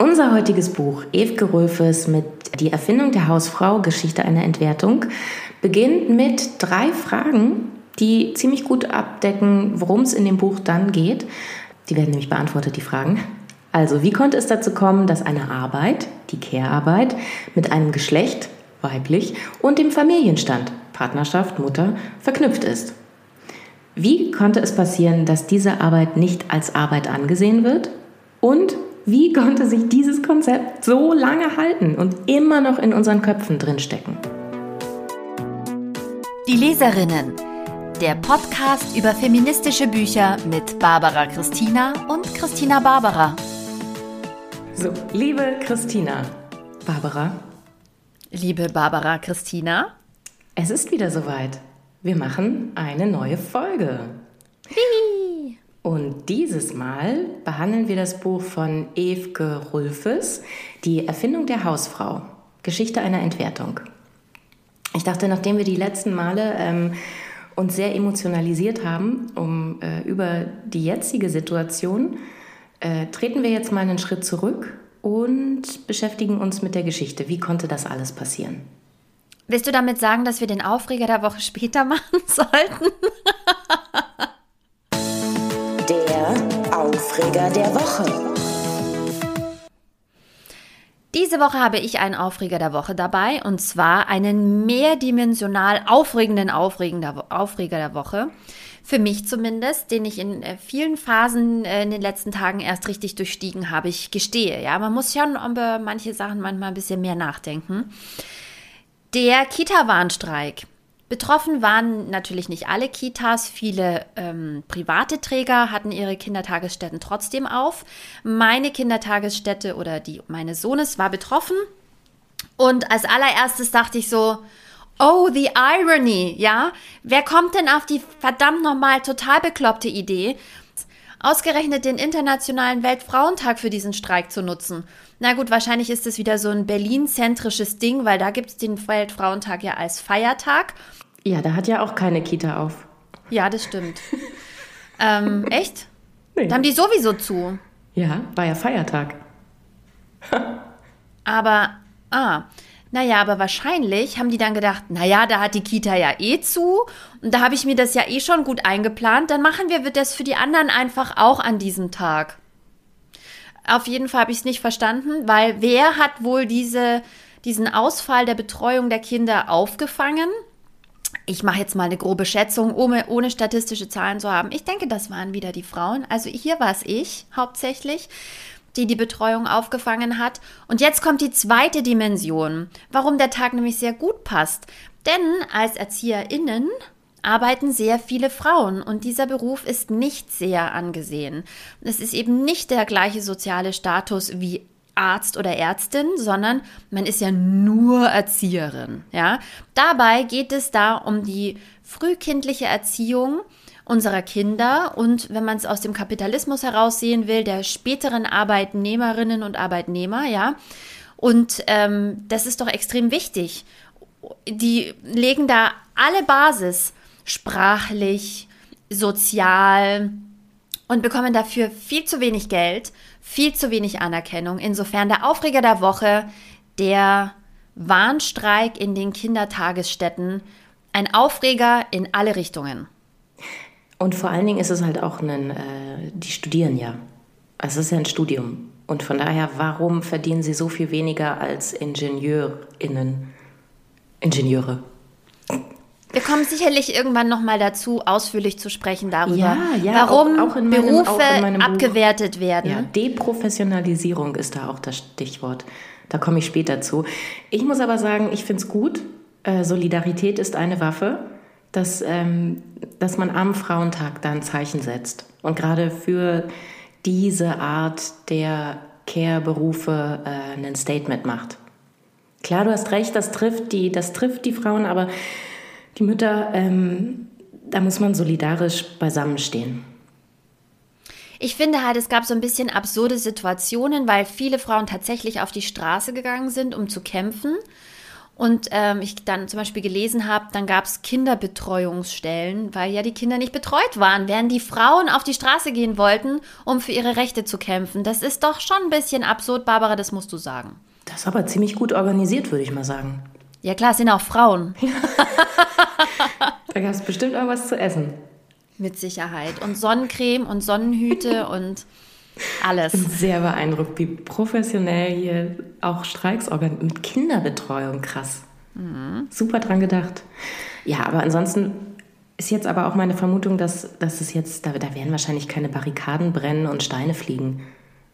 Unser heutiges Buch, Evke Röfes mit Die Erfindung der Hausfrau, Geschichte einer Entwertung, beginnt mit drei Fragen, die ziemlich gut abdecken, worum es in dem Buch dann geht. Die werden nämlich beantwortet, die Fragen. Also, wie konnte es dazu kommen, dass eine Arbeit, die Care-Arbeit, mit einem Geschlecht, weiblich, und dem Familienstand, Partnerschaft, Mutter, verknüpft ist? Wie konnte es passieren, dass diese Arbeit nicht als Arbeit angesehen wird? Und wie konnte sich dieses Konzept so lange halten und immer noch in unseren Köpfen drinstecken? Die Leserinnen. Der Podcast über feministische Bücher mit Barbara Christina und Christina Barbara. So, liebe Christina, Barbara. Liebe Barbara Christina. Es ist wieder soweit. Wir machen eine neue Folge. Hihi. Und dieses Mal behandeln wir das Buch von Evke Rulfes, Die Erfindung der Hausfrau, Geschichte einer Entwertung. Ich dachte, nachdem wir die letzten Male ähm, uns sehr emotionalisiert haben um, äh, über die jetzige Situation, äh, treten wir jetzt mal einen Schritt zurück und beschäftigen uns mit der Geschichte. Wie konnte das alles passieren? Willst du damit sagen, dass wir den Aufreger der Woche später machen sollten? Aufreger der Woche. Diese Woche habe ich einen Aufreger der Woche dabei und zwar einen mehrdimensional aufregenden Aufreger der Woche. Für mich zumindest, den ich in äh, vielen Phasen äh, in den letzten Tagen erst richtig durchstiegen habe. Ich gestehe, ja, man muss schon über manche Sachen manchmal ein bisschen mehr nachdenken. Der Kita-Warnstreik Betroffen waren natürlich nicht alle Kitas. Viele ähm, private Träger hatten ihre Kindertagesstätten trotzdem auf. Meine Kindertagesstätte oder die meines Sohnes war betroffen. Und als allererstes dachte ich so, oh, the irony, ja? Wer kommt denn auf die verdammt nochmal total bekloppte Idee, ausgerechnet den Internationalen Weltfrauentag für diesen Streik zu nutzen? Na gut, wahrscheinlich ist es wieder so ein Berlin-zentrisches Ding, weil da gibt es den Weltfrauentag ja als Feiertag. Ja, da hat ja auch keine Kita auf. Ja, das stimmt. ähm, echt? Nee. Da haben die sowieso zu. Ja, war ja Feiertag. aber, ah, naja, aber wahrscheinlich haben die dann gedacht, naja, da hat die Kita ja eh zu und da habe ich mir das ja eh schon gut eingeplant, dann machen wir das für die anderen einfach auch an diesem Tag. Auf jeden Fall habe ich es nicht verstanden, weil wer hat wohl diese, diesen Ausfall der Betreuung der Kinder aufgefangen? ich mache jetzt mal eine grobe Schätzung, ohne, ohne, statistische Zahlen zu haben. Ich denke, das waren wieder die Frauen. Also hier war es ich hauptsächlich, die die Betreuung aufgefangen hat. Und jetzt kommt die zweite Dimension, warum der Tag nämlich sehr gut passt. Denn als Erzieherinnen arbeiten sehr viele Frauen und dieser Beruf ist nicht sehr angesehen. Es ist eben nicht der gleiche soziale Status wie Arzt oder Ärztin, sondern man ist ja nur Erzieherin. Ja? Dabei geht es da um die frühkindliche Erziehung unserer Kinder und wenn man es aus dem Kapitalismus heraussehen will, der späteren Arbeitnehmerinnen und Arbeitnehmer, ja. Und ähm, das ist doch extrem wichtig. Die legen da alle Basis, sprachlich, sozial und bekommen dafür viel zu wenig Geld viel zu wenig Anerkennung. Insofern der Aufreger der Woche, der Warnstreik in den Kindertagesstätten, ein Aufreger in alle Richtungen. Und vor allen Dingen ist es halt auch ein, äh, die studieren ja. Es ist ja ein Studium. Und von daher, warum verdienen sie so viel weniger als IngenieurInnen? Ingenieure. Wir kommen sicherlich irgendwann noch mal dazu, ausführlich zu sprechen darüber, ja, ja, warum auch, auch meinem, Berufe abgewertet werden. Ja, Deprofessionalisierung ist da auch das Stichwort. Da komme ich später zu. Ich muss aber sagen, ich finde es gut. Äh, Solidarität ist eine Waffe, dass, ähm, dass man am Frauentag da ein Zeichen setzt. Und gerade für diese Art der Care-Berufe äh, ein Statement macht. Klar, du hast recht, das trifft die, das trifft die Frauen, aber die Mütter, ähm, da muss man solidarisch beisammenstehen. Ich finde halt, es gab so ein bisschen absurde Situationen, weil viele Frauen tatsächlich auf die Straße gegangen sind, um zu kämpfen. und ähm, ich dann zum Beispiel gelesen habe, dann gab es Kinderbetreuungsstellen, weil ja die Kinder nicht betreut waren, während die Frauen auf die Straße gehen wollten, um für ihre Rechte zu kämpfen. Das ist doch schon ein bisschen absurd, Barbara, das musst du sagen. Das ist aber ziemlich gut organisiert, würde ich mal sagen. Ja klar, es sind auch Frauen. da gab es bestimmt auch was zu essen. Mit Sicherheit. Und Sonnencreme und Sonnenhüte und alles. Ich bin sehr beeindruckt, wie professionell hier auch Streiks organisiert. Mit Kinderbetreuung, krass. Mhm. Super dran gedacht. Ja, aber ansonsten ist jetzt aber auch meine Vermutung, dass, dass es jetzt, da, da werden wahrscheinlich keine Barrikaden brennen und Steine fliegen.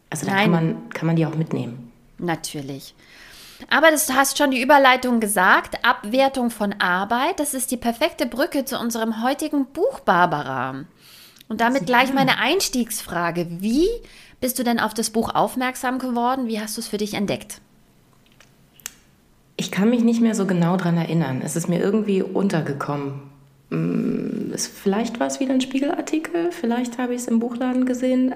Also da kann man, kann man die auch mitnehmen. Natürlich. Aber du hast schon die Überleitung gesagt. Abwertung von Arbeit. Das ist die perfekte Brücke zu unserem heutigen Buch, Barbara. Und damit gleich meine Einstiegsfrage. Wie bist du denn auf das Buch aufmerksam geworden? Wie hast du es für dich entdeckt? Ich kann mich nicht mehr so genau daran erinnern. Es ist mir irgendwie untergekommen. Mm, vielleicht war es wieder ein Spiegelartikel, vielleicht habe ich es im Buchladen gesehen.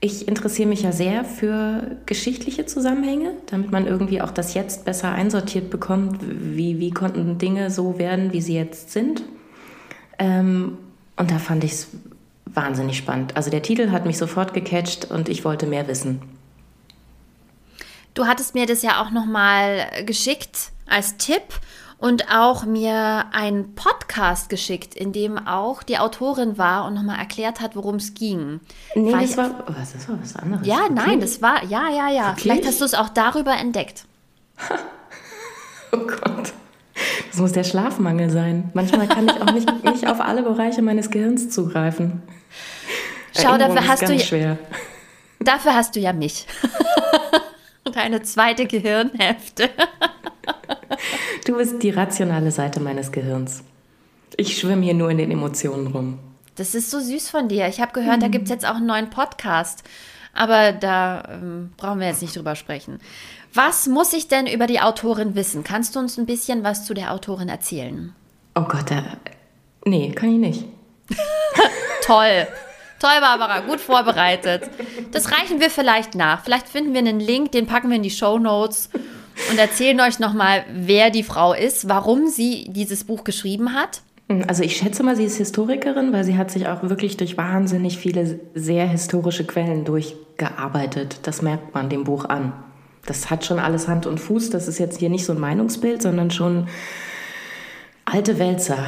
Ich interessiere mich ja sehr für geschichtliche Zusammenhänge, damit man irgendwie auch das Jetzt besser einsortiert bekommt. Wie, wie konnten Dinge so werden, wie sie jetzt sind? Ähm, und da fand ich es wahnsinnig spannend. Also der Titel hat mich sofort gecatcht und ich wollte mehr wissen. Du hattest mir das ja auch noch mal geschickt als Tipp und auch mir einen Podcast geschickt, in dem auch die Autorin war und nochmal erklärt hat, worum es ging. Nee, war das war, oh, das war was anderes. Ja, okay. nein, das war, ja, ja, ja. Wirklich? Vielleicht hast du es auch darüber entdeckt. oh Gott. Das muss der Schlafmangel sein. Manchmal kann ich auch nicht, nicht auf alle Bereiche meines Gehirns zugreifen. Schau, dafür hast du schwer. Dafür hast du ja mich. Und eine zweite Gehirnhälfte. Du bist die rationale Seite meines Gehirns. Ich schwimme hier nur in den Emotionen rum. Das ist so süß von dir. Ich habe gehört, mhm. da gibt es jetzt auch einen neuen Podcast. Aber da ähm, brauchen wir jetzt nicht drüber sprechen. Was muss ich denn über die Autorin wissen? Kannst du uns ein bisschen was zu der Autorin erzählen? Oh Gott, da, nee, kann ich nicht. Toll. Toll, Barbara, gut vorbereitet. Das reichen wir vielleicht nach. Vielleicht finden wir einen Link, den packen wir in die Show Notes und erzählen euch nochmal, wer die Frau ist, warum sie dieses Buch geschrieben hat. Also ich schätze mal, sie ist Historikerin, weil sie hat sich auch wirklich durch wahnsinnig viele sehr historische Quellen durchgearbeitet. Das merkt man dem Buch an. Das hat schon alles Hand und Fuß. Das ist jetzt hier nicht so ein Meinungsbild, sondern schon alte Wälzer.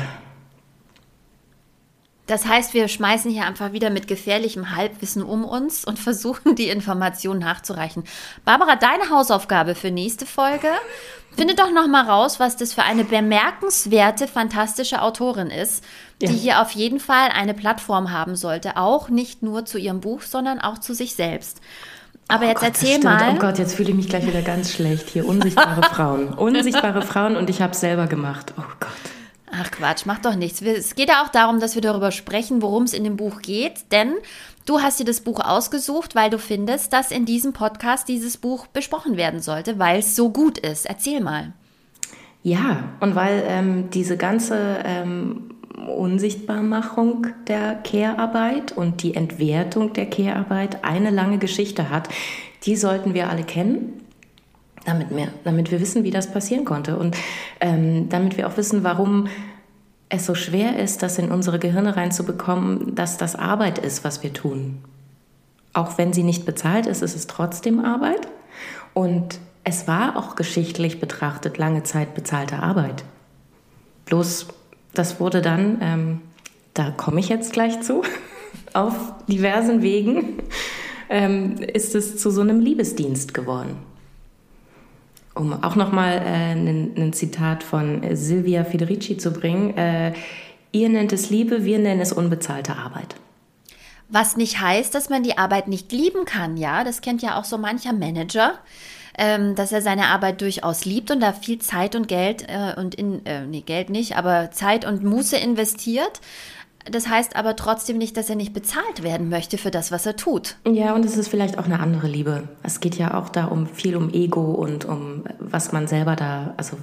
Das heißt, wir schmeißen hier einfach wieder mit gefährlichem Halbwissen um uns und versuchen, die Informationen nachzureichen. Barbara, deine Hausaufgabe für nächste Folge. Finde doch noch mal raus, was das für eine bemerkenswerte, fantastische Autorin ist, die ja. hier auf jeden Fall eine Plattform haben sollte. Auch nicht nur zu ihrem Buch, sondern auch zu sich selbst. Aber oh jetzt Gott, erzähl mal. Oh Gott, jetzt fühle ich mich gleich wieder ganz schlecht. Hier unsichtbare Frauen. Unsichtbare Frauen und ich habe es selber gemacht. Oh Gott. Ach Quatsch, macht doch nichts. Es geht ja auch darum, dass wir darüber sprechen, worum es in dem Buch geht. Denn du hast dir das Buch ausgesucht, weil du findest, dass in diesem Podcast dieses Buch besprochen werden sollte, weil es so gut ist. Erzähl mal. Ja, und weil ähm, diese ganze ähm, Unsichtbarmachung der Care-Arbeit und die Entwertung der Care-Arbeit eine lange Geschichte hat, die sollten wir alle kennen damit wir, damit wir wissen, wie das passieren konnte und ähm, damit wir auch wissen, warum es so schwer ist, das in unsere Gehirne reinzubekommen, dass das Arbeit ist, was wir tun. Auch wenn sie nicht bezahlt ist, ist es trotzdem Arbeit. Und es war auch geschichtlich betrachtet lange Zeit bezahlte Arbeit. Bloß das wurde dann, ähm, da komme ich jetzt gleich zu, auf diversen Wegen ähm, ist es zu so einem Liebesdienst geworden um auch nochmal äh, ein Zitat von Silvia Federici zu bringen, äh, ihr nennt es Liebe, wir nennen es unbezahlte Arbeit. Was nicht heißt, dass man die Arbeit nicht lieben kann, ja. Das kennt ja auch so mancher Manager, ähm, dass er seine Arbeit durchaus liebt und da viel Zeit und Geld äh, und in, äh, nee, Geld nicht, aber Zeit und Muße investiert. Das heißt aber trotzdem nicht, dass er nicht bezahlt werden möchte für das, was er tut. Ja, und es ist vielleicht auch eine andere Liebe. Es geht ja auch da um viel um Ego und um was man selber da, also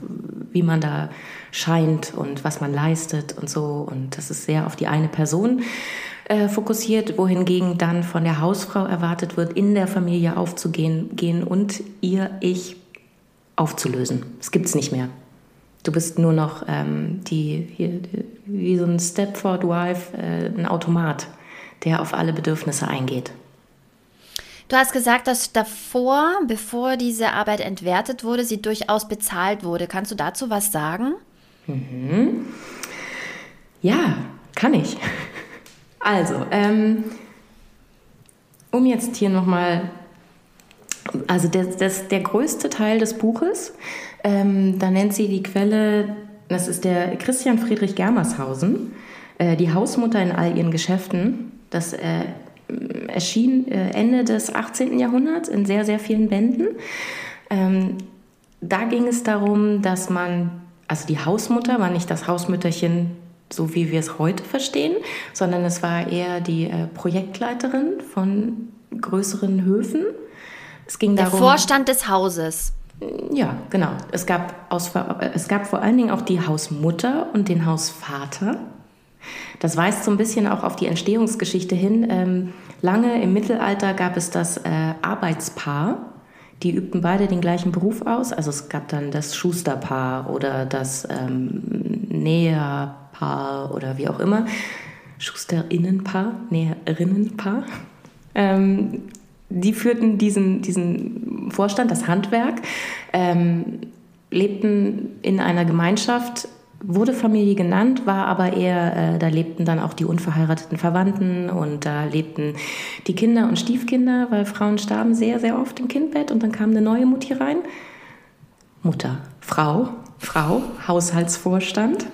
wie man da scheint und was man leistet und so. Und das ist sehr auf die eine Person äh, fokussiert, wohingegen dann von der Hausfrau erwartet wird, in der Familie aufzugehen gehen und ihr Ich aufzulösen. Es gibt es nicht mehr. Du bist nur noch ähm, die, hier, wie so ein Stepford Wife, äh, ein Automat, der auf alle Bedürfnisse eingeht. Du hast gesagt, dass davor, bevor diese Arbeit entwertet wurde, sie durchaus bezahlt wurde. Kannst du dazu was sagen? Mhm. Ja, kann ich. Also, ähm, um jetzt hier nochmal, also das, das, der größte Teil des Buches, ähm, da nennt sie die Quelle, das ist der Christian Friedrich Germershausen, äh, die Hausmutter in all ihren Geschäften. Das äh, erschien äh, Ende des 18. Jahrhunderts in sehr, sehr vielen Bänden. Ähm, da ging es darum, dass man, also die Hausmutter war nicht das Hausmütterchen, so wie wir es heute verstehen, sondern es war eher die äh, Projektleiterin von größeren Höfen. Es ging Der darum, Vorstand des Hauses. Ja, genau. Es gab, aus, es gab vor allen Dingen auch die Hausmutter und den Hausvater. Das weist so ein bisschen auch auf die Entstehungsgeschichte hin. Ähm, lange im Mittelalter gab es das äh, Arbeitspaar. Die übten beide den gleichen Beruf aus. Also es gab dann das Schusterpaar oder das ähm, Näherpaar oder wie auch immer. Schusterinnenpaar, Näherinnenpaar. Ähm, die führten diesen, diesen Vorstand, das Handwerk, ähm, lebten in einer Gemeinschaft wurde Familie genannt, war aber eher, äh, da lebten dann auch die unverheirateten Verwandten und da lebten die Kinder und Stiefkinder, weil Frauen starben sehr, sehr oft im Kindbett und dann kam eine neue Mutti rein. Mutter, Frau, Frau, Haushaltsvorstand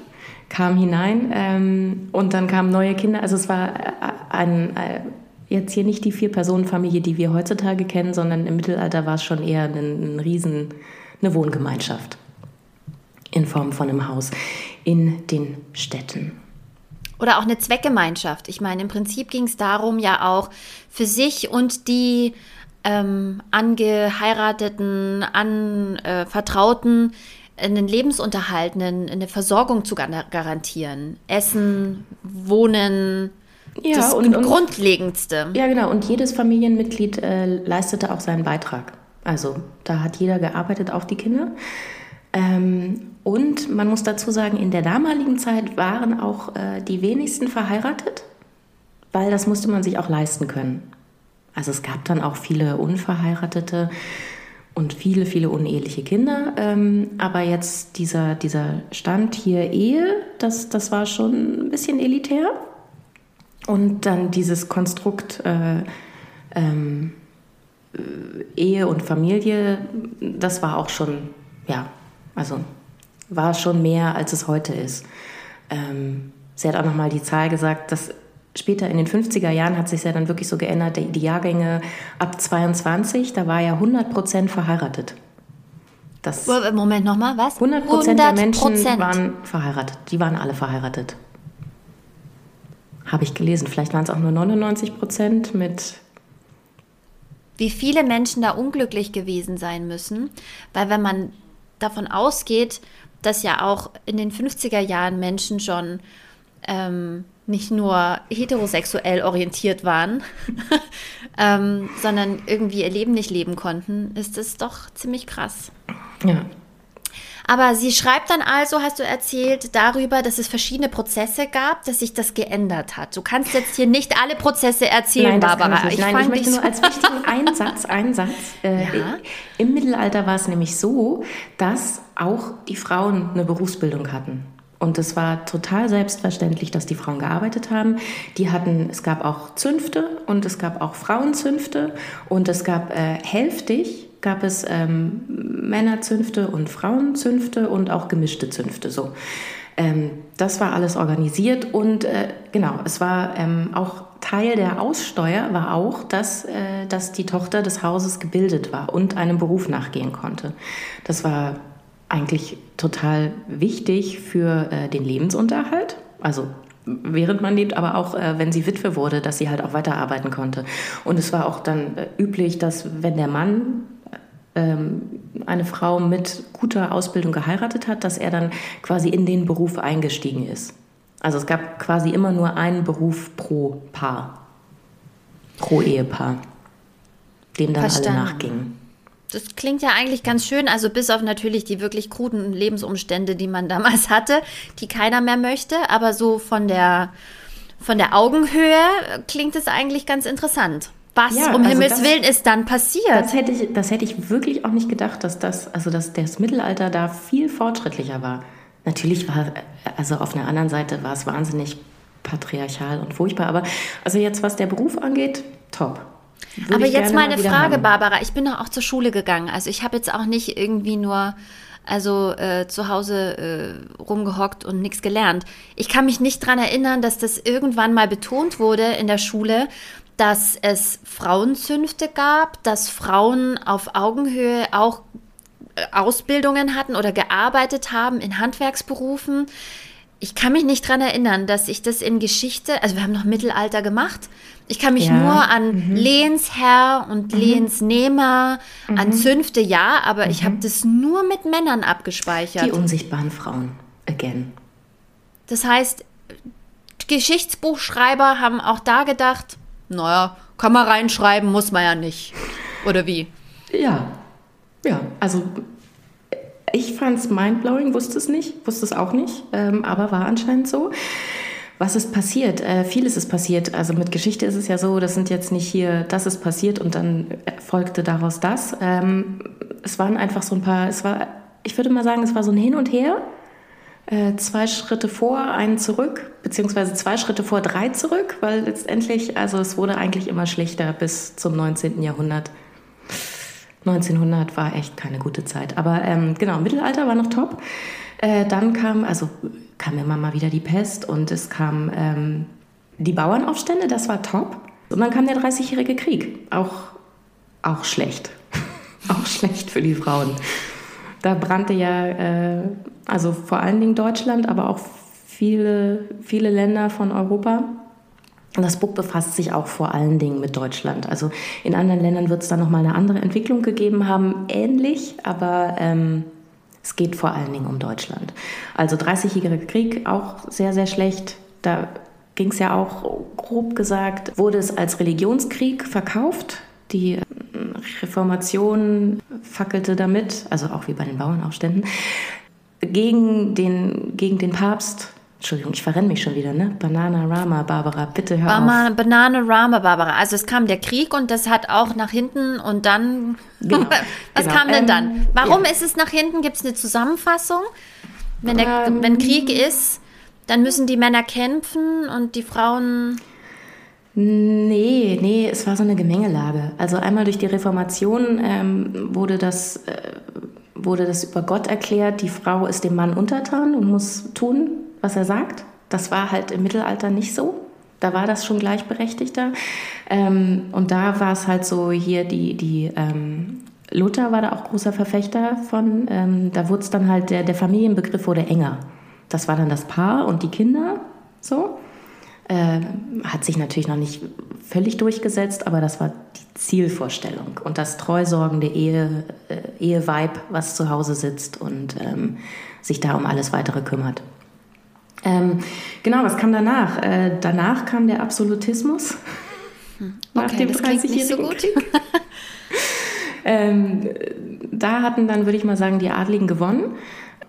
kam hinein ähm, und dann kamen neue Kinder. Also es war äh, ein, äh, jetzt hier nicht die Vier-Personen-Familie, die wir heutzutage kennen, sondern im Mittelalter war es schon eher ein, ein Riesen, eine Wohngemeinschaft in Form von einem Haus in den Städten. Oder auch eine Zweckgemeinschaft. Ich meine, im Prinzip ging es darum, ja auch für sich und die ähm, angeheirateten, anvertrauten äh, einen Lebensunterhalt, eine, eine Versorgung zu garantieren. Essen, Wohnen, ja, das und, und, Grundlegendste. Ja, genau. Und jedes Familienmitglied äh, leistete auch seinen Beitrag. Also da hat jeder gearbeitet, auch die Kinder. Ähm, und man muss dazu sagen, in der damaligen Zeit waren auch äh, die wenigsten verheiratet, weil das musste man sich auch leisten können. Also es gab dann auch viele Unverheiratete und viele, viele uneheliche Kinder. Ähm, aber jetzt dieser, dieser Stand hier Ehe, das, das war schon ein bisschen elitär. Und dann dieses Konstrukt äh, ähm, Ehe und Familie, das war auch schon, ja, also war schon mehr, als es heute ist. Ähm, sie hat auch nochmal die Zahl gesagt, dass später in den 50er Jahren hat sich ja dann wirklich so geändert, die, die Jahrgänge ab 22, da war ja 100 Prozent verheiratet. Das Moment nochmal, was? 100 Prozent der Menschen waren verheiratet. Die waren alle verheiratet. Habe ich gelesen. Vielleicht waren es auch nur 99 Prozent mit. Wie viele Menschen da unglücklich gewesen sein müssen. Weil wenn man davon ausgeht, dass ja auch in den 50er Jahren Menschen schon ähm, nicht nur heterosexuell orientiert waren, ähm, sondern irgendwie ihr Leben nicht leben konnten, ist es doch ziemlich krass. Ja, aber sie schreibt dann also, hast du erzählt, darüber, dass es verschiedene Prozesse gab, dass sich das geändert hat. Du kannst jetzt hier nicht alle Prozesse erzählen, Nein, Barbara. Ich, ich, Nein, ich möchte nur als wichtigen Einsatz, Einsatz. Äh, ja? Im Mittelalter war es nämlich so, dass auch die Frauen eine Berufsbildung hatten. Und es war total selbstverständlich, dass die Frauen gearbeitet haben. Die hatten, es gab auch Zünfte und es gab auch Frauenzünfte und es gab äh, hälftig gab es ähm, Männerzünfte und Frauenzünfte und auch gemischte Zünfte. So. Ähm, das war alles organisiert und äh, genau, es war ähm, auch Teil der Aussteuer war auch, dass, äh, dass die Tochter des Hauses gebildet war und einem Beruf nachgehen konnte. Das war eigentlich total wichtig für äh, den Lebensunterhalt. Also während man lebt, aber auch äh, wenn sie Witwe wurde, dass sie halt auch weiterarbeiten konnte. Und es war auch dann äh, üblich, dass wenn der Mann eine Frau mit guter Ausbildung geheiratet hat, dass er dann quasi in den Beruf eingestiegen ist. Also es gab quasi immer nur einen Beruf pro Paar, pro Ehepaar, dem dann Verstanden. alle nachgingen. das klingt ja eigentlich ganz schön. Also bis auf natürlich die wirklich kruden Lebensumstände, die man damals hatte, die keiner mehr möchte. Aber so von der, von der Augenhöhe klingt es eigentlich ganz interessant. Was ja, um also Himmels das, Willen ist dann passiert? Das hätte, ich, das hätte ich wirklich auch nicht gedacht, dass das, also dass das Mittelalter da viel fortschrittlicher war. Natürlich war, also auf einer anderen Seite war es wahnsinnig patriarchal und furchtbar, aber also jetzt, was der Beruf angeht, top. Würde Aber jetzt mal eine Frage, haben. Barbara. Ich bin doch auch zur Schule gegangen. Also ich habe jetzt auch nicht irgendwie nur also äh, zu Hause äh, rumgehockt und nichts gelernt. Ich kann mich nicht daran erinnern, dass das irgendwann mal betont wurde in der Schule, dass es Frauenzünfte gab, dass Frauen auf Augenhöhe auch äh, Ausbildungen hatten oder gearbeitet haben in Handwerksberufen. Ich kann mich nicht daran erinnern, dass ich das in Geschichte, also wir haben noch Mittelalter gemacht, ich kann mich ja. nur an mhm. Lehnsherr und mhm. Lehnsnehmer, mhm. an Zünfte, ja, aber ich habe mhm. das nur mit Männern abgespeichert. Die unsichtbaren Frauen, again. Das heißt, Geschichtsbuchschreiber haben auch da gedacht, naja, kann man reinschreiben, muss man ja nicht. Oder wie? Ja, ja, also ich fand es mindblowing, wusste es nicht, wusste es auch nicht, ähm, aber war anscheinend so. Was ist passiert? Äh, vieles ist passiert. Also mit Geschichte ist es ja so, das sind jetzt nicht hier, das ist passiert und dann folgte daraus das. Ähm, es waren einfach so ein paar, es war, ich würde mal sagen, es war so ein Hin und Her. Äh, zwei Schritte vor, einen zurück, beziehungsweise zwei Schritte vor, drei zurück, weil letztendlich, also es wurde eigentlich immer schlechter bis zum 19. Jahrhundert. 1900 war echt keine gute Zeit. Aber ähm, genau, Mittelalter war noch top. Äh, dann kam, also kam immer mal wieder die Pest und es kam ähm, die Bauernaufstände, das war top. Und dann kam der Dreißigjährige Krieg, auch, auch schlecht. auch schlecht für die Frauen. Da brannte ja, äh, also vor allen Dingen Deutschland, aber auch viele, viele Länder von Europa. Und das Buch befasst sich auch vor allen Dingen mit Deutschland. Also in anderen Ländern wird es dann nochmal eine andere Entwicklung gegeben haben, ähnlich, aber ähm, es geht vor allen Dingen um Deutschland. Also 30-jähriger Krieg auch sehr, sehr schlecht. Da ging es ja auch, grob gesagt, wurde es als Religionskrieg verkauft. Die Reformation fackelte damit, also auch wie bei den Bauernaufständen, gegen den, gegen den Papst Entschuldigung, ich verrenne mich schon wieder, ne? Banana Rama, Barbara, bitte hör Bama, auf. Banana Rama, Barbara. Also es kam der Krieg und das hat auch nach hinten und dann. Genau, Was genau. kam denn dann? Ähm, Warum ja. ist es nach hinten? Gibt es eine Zusammenfassung? Wenn, der, ähm, wenn Krieg ist, dann müssen die Männer kämpfen und die Frauen. Nee, nee, es war so eine Gemengelage. Also einmal durch die Reformation ähm, wurde das. Äh, wurde das über Gott erklärt, die Frau ist dem Mann untertan und muss tun, was er sagt. Das war halt im Mittelalter nicht so. Da war das schon gleichberechtigter. Ähm, und da war es halt so hier die, die ähm, Luther war da auch großer Verfechter von. Ähm, da wurde es dann halt, der, der Familienbegriff wurde enger. Das war dann das Paar und die Kinder so. Äh, hat sich natürlich noch nicht völlig durchgesetzt, aber das war die Zielvorstellung. Und das treusorgende Ehe, äh, Eheweib, was zu Hause sitzt und ähm, sich da um alles Weitere kümmert. Ähm, genau, was kam danach? Äh, danach kam der Absolutismus. Hm. Okay, nach dem 30 so gut. ähm, da hatten dann, würde ich mal sagen, die Adligen gewonnen.